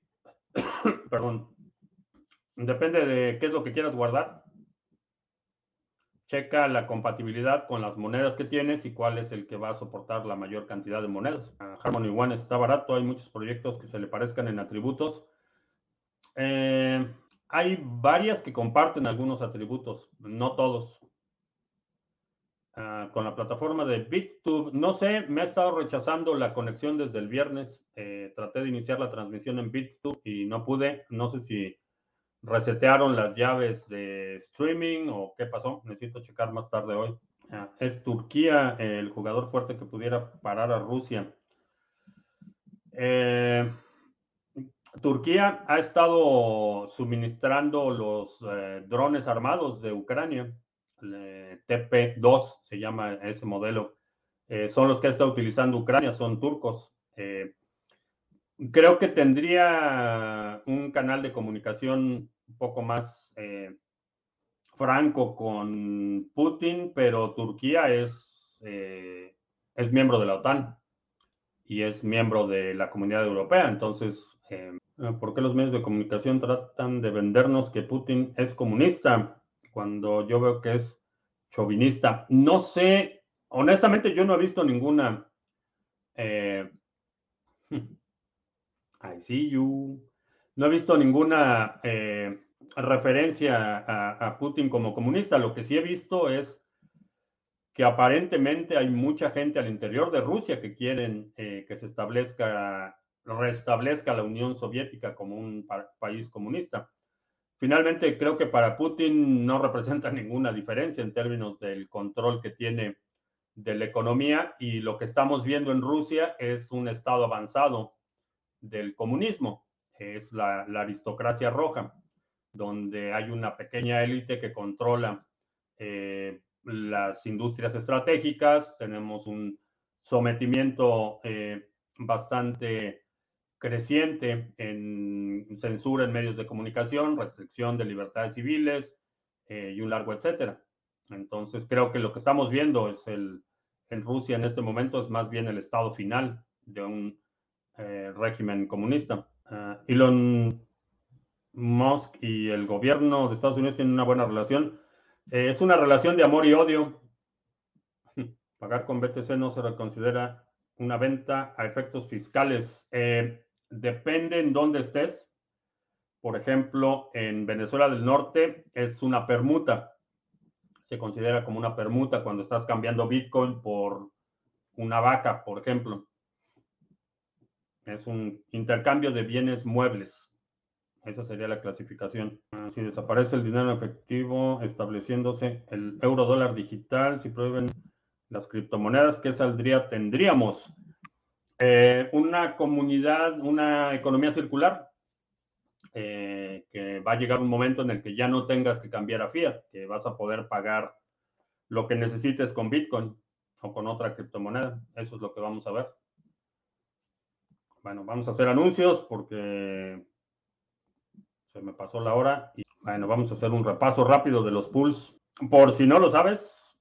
[COUGHS] Perdón, Depende de qué es lo que quieras guardar. Checa la compatibilidad con las monedas que tienes y cuál es el que va a soportar la mayor cantidad de monedas. Ah, Harmony One está barato, hay muchos proyectos que se le parezcan en atributos. Eh, hay varias que comparten algunos atributos, no todos. Ah, con la plataforma de BitTube, no sé, me ha estado rechazando la conexión desde el viernes. Eh, traté de iniciar la transmisión en BitTube y no pude. No sé si resetearon las llaves de streaming o qué pasó. Necesito checar más tarde hoy. Ah, es Turquía el jugador fuerte que pudiera parar a Rusia. Eh, Turquía ha estado suministrando los eh, drones armados de Ucrania. TP2 se llama ese modelo. Eh, son los que estado utilizando Ucrania, son turcos. creo que tendría un canal de comunicación un poco más eh, franco con Putin, pero Turquía es, eh, es miembro de la OTAN y es miembro de la comunidad europea. Entonces, eh, ¿por qué los medios de comunicación tratan de vendernos que Putin es comunista cuando yo veo que es chauvinista? No sé, honestamente yo no he visto ninguna... [LAUGHS] I see you no he visto ninguna eh, referencia a, Putin como comunista. Lo que sí he visto es que aparentemente hay mucha gente al interior de Rusia que quieren eh, que se establezca, restablezca la Unión Soviética como un país comunista. Finalmente, creo que para Putin no representa [LAUGHS] ninguna diferencia en términos del control que tiene de la economía y lo que estamos viendo en Rusia es un estado avanzado del comunismo es la, aristocracia roja, donde hay una pequeña élite que controla eh, las industrias estratégicas, tenemos un sometimiento eh, bastante creciente en censura en medios de comunicación, restricción de libertades civiles eh, y un largo etcétera. Entonces, creo que lo que estamos viendo es el, en Rusia en este momento es más bien el estado final de un régimen comunista. Ah, Elon Musk y el gobierno de Estados Unidos tienen una buena relación. Eh, es una relación de amor y odio. [LAUGHS] Pagar con BTC no se considera una venta a efectos fiscales. Eh, depende en dónde estés. Por ejemplo, en Venezuela del Norte es una permuta. Se considera como una permuta cuando estás cambiando Bitcoin por una vaca, por ejemplo. Es un intercambio de bienes muebles. Esa sería la clasificación. Ah, si desaparece el dinero efectivo, estableciéndose el euro dólar digital, si prohíben las criptomonedas, ¿qué saldría? Tendríamos eh, una comunidad, una economía circular, eh, que va a llegar un momento en el que ya no tengas que cambiar a fiat, que vas a poder pagar lo que necesites con Bitcoin o con otra criptomoneda. Eso es lo que vamos a ver. Bueno, vamos a hacer anuncios porque se me pasó la hora. Bueno, vamos a hacer un repaso rápido de los pools. Por si no lo sabes,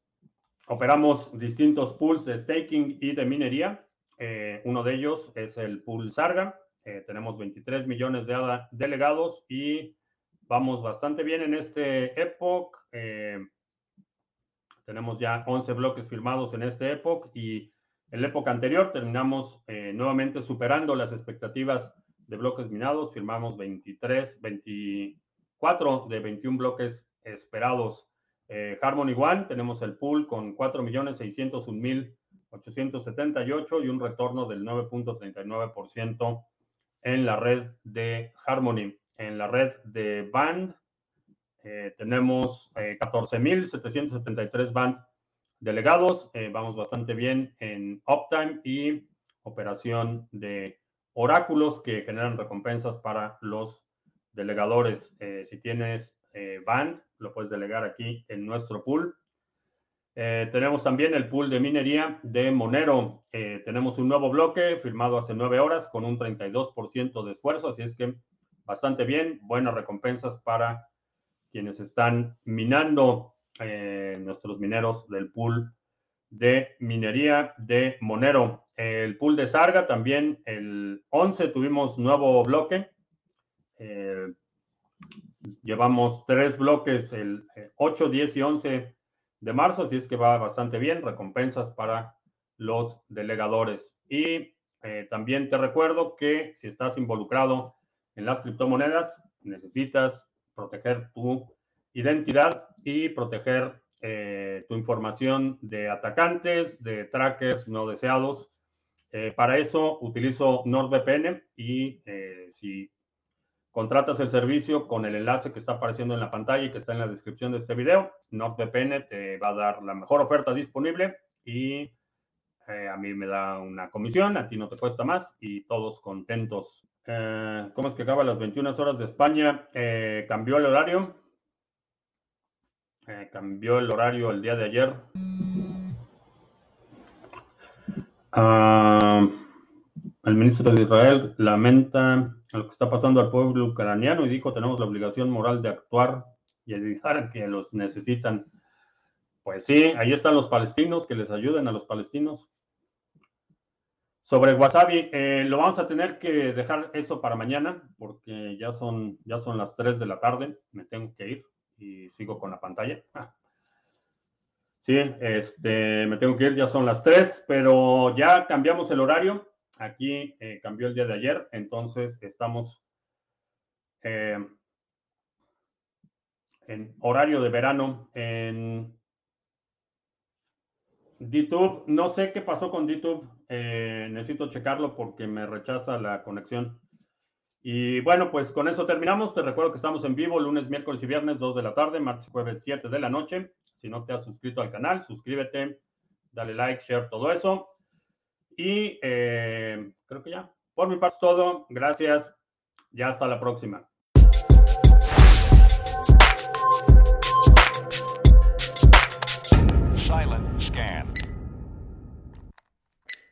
operamos distintos pools de staking y de minería. Eh, uno de ellos es el pool Sarga. Eh, tenemos 23 millones de delegados y vamos bastante bien en este Epoch. Eh, tenemos ya 11 bloques firmados en este Epoch y el Epoch anterior terminamos nuevamente superando las expectativas de bloques minados. Firmamos 23, 24 de 21 bloques esperados. Eh, Harmony One, tenemos el pool con 4.601.878 y un retorno del 9.39% en la red de Harmony. En la red de Band eh, tenemos 14.773 eh, Band delegados. vamos bastante bien en Uptime y operación de oráculos que generan recompensas para los delegadores. Eh, si tienes eh, Band, lo puedes delegar aquí en nuestro pool. Eh, tenemos también el pool de minería de Monero. tenemos un nuevo bloque firmado hace nueve horas con un 32% de esfuerzo, así es que bastante bien. Buenas recompensas para quienes están minando nuestros mineros del pool de minería de Monero. El pool de Sarga también, el 11 tuvimos nuevo bloque. Eh, llevamos tres bloques, el 8, eh, 10 y 11 de marzo, así es que va bastante bien. Recompensas para los delegadores. Y eh, también te recuerdo que si estás involucrado en las criptomonedas, necesitas proteger tu identidad y proteger tu información de atacantes, de trackers no deseados eh, para eso utilizo NordVPN y eh, si contratas el servicio con el enlace que está apareciendo en la pantalla y que está en la descripción de este video, NordVPN te va a dar la mejor oferta disponible y eh, a mí me da una comisión, a ti no te cuesta más y todos contentos. ¿Cómo es que acaba las 21 horas de España? ¿Cambió el horario? Cambió el horario el día de ayer. Ah, el ministro de Israel lamenta lo que está pasando al pueblo ucraniano y dijo tenemos la obligación moral de actuar y ayudar que los necesitan. Pues sí, ahí están los palestinos, que les ayuden a los palestinos. Sobre Wasabi, eh, lo vamos a tener que dejar eso para mañana, porque ya son, ya son las 3 de la tarde, me tengo que ir y sigo con la pantalla. Sí, este, me tengo que ir, ya son las 3, pero ya cambiamos el horario. Aquí eh, cambió el día de ayer, entonces estamos eh, en horario de verano en DTube. No sé qué pasó con DTube, eh, necesito checarlo porque me rechaza la conexión. Y bueno, pues con eso terminamos. Te recuerdo que estamos en vivo lunes, miércoles y viernes, 2 de la tarde, martes y jueves, 7 de la noche. Si no te has suscrito al canal, suscríbete, dale like, share, todo eso. Y eh, creo que ya. Por mi parte todo. Gracias. Ya hasta la próxima.